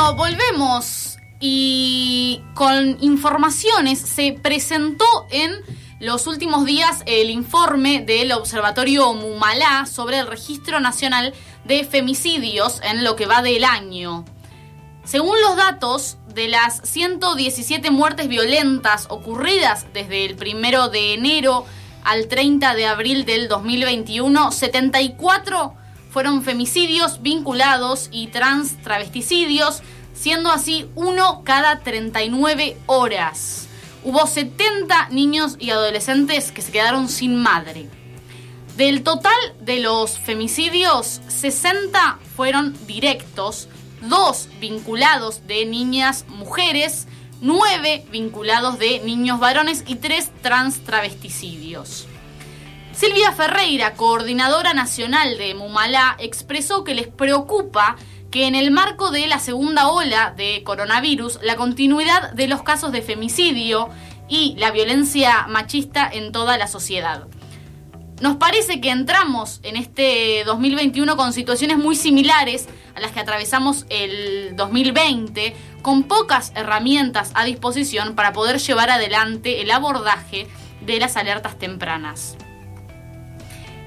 Volvemos y con informaciones se presentó en los últimos días el informe del Observatorio Mumalá sobre el Registro Nacional de Femicidios en lo que va del año. Según los datos, de las 117 muertes violentas ocurridas desde el primero de enero al 30 de abril del 2021, 74 fueron femicidios vinculados y trans travesticidios, siendo así uno cada 39 horas. Hubo 70 niños y adolescentes que se quedaron sin madre. Del total de los femicidios, 60 fueron directos, 2 vinculados de niñas mujeres, 9 vinculados de niños varones y 3 trans travesticidios. Silvia Ferreira, coordinadora nacional de Mumalá, expresó que les preocupa que en el marco de la segunda ola de coronavirus, la continuidad de los casos de femicidio y la violencia machista en toda la sociedad. Nos parece que entramos en este 2021 con situaciones muy similares a las que atravesamos el 2020, con pocas herramientas a disposición para poder llevar adelante el abordaje de las alertas tempranas.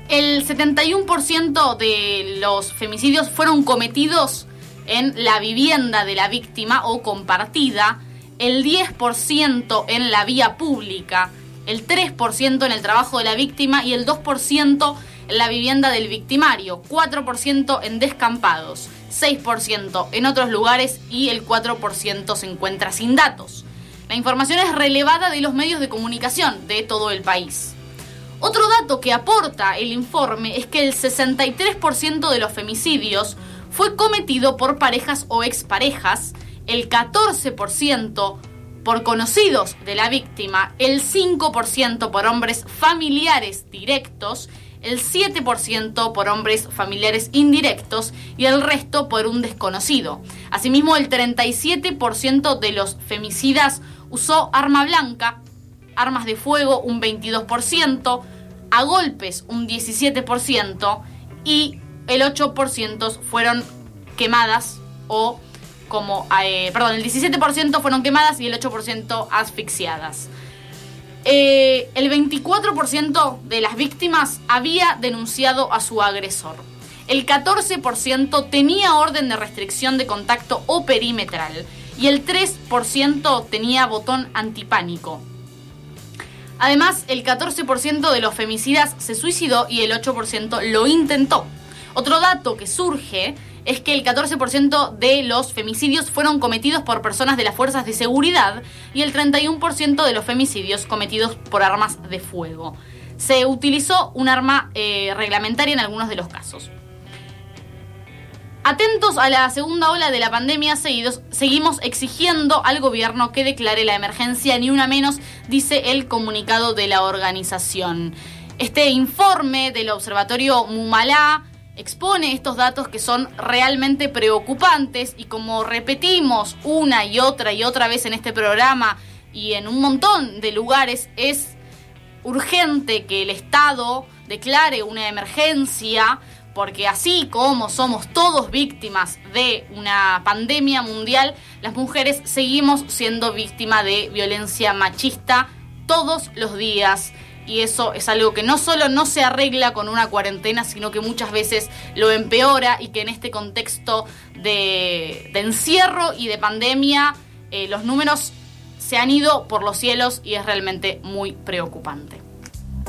El 71% de los femicidios fueron cometidos en la vivienda de la víctima o compartida, el 10% en la vía pública, el 3% en el trabajo de la víctima y el 2% en la vivienda del victimario, 4% en descampados, 6% en otros lugares y el 4% se encuentra sin datos. La información es relevada de los medios de comunicación de todo el país. Otro dato que aporta el informe es que el 63% de los femicidios fue cometido por parejas o exparejas, el 14% por conocidos de la víctima, el 5% por hombres familiares directos, el 7% por hombres familiares indirectos y el resto por un desconocido. Asimismo, el 37% de los femicidas usó arma blanca, armas de fuego un 22%, a golpes un 17% y el 8% fueron quemadas o como, eh, perdón, el 17% fueron quemadas y el 8% asfixiadas. Eh, el 24% de las víctimas había denunciado a su agresor. El 14% tenía orden de restricción de contacto o perimetral y el 3% tenía botón antipánico. Además, el 14% de los femicidas se suicidó y el 8% lo intentó. Otro dato que surge es que el 14% de los femicidios fueron cometidos por personas de las fuerzas de seguridad y el 31% de los femicidios cometidos por armas de fuego. Se utilizó un arma eh, reglamentaria en algunos de los casos. Atentos a la segunda ola de la pandemia, seguidos, seguimos exigiendo al gobierno que declare la emergencia, ni una menos, dice el comunicado de la organización. Este informe del Observatorio Mumalá expone estos datos que son realmente preocupantes y como repetimos una y otra y otra vez en este programa y en un montón de lugares, es urgente que el Estado declare una emergencia porque así como somos todos víctimas de una pandemia mundial, las mujeres seguimos siendo víctimas de violencia machista todos los días y eso es algo que no solo no se arregla con una cuarentena, sino que muchas veces lo empeora y que en este contexto de, encierro y de pandemia eh, los números se han ido por los cielos y es realmente muy preocupante.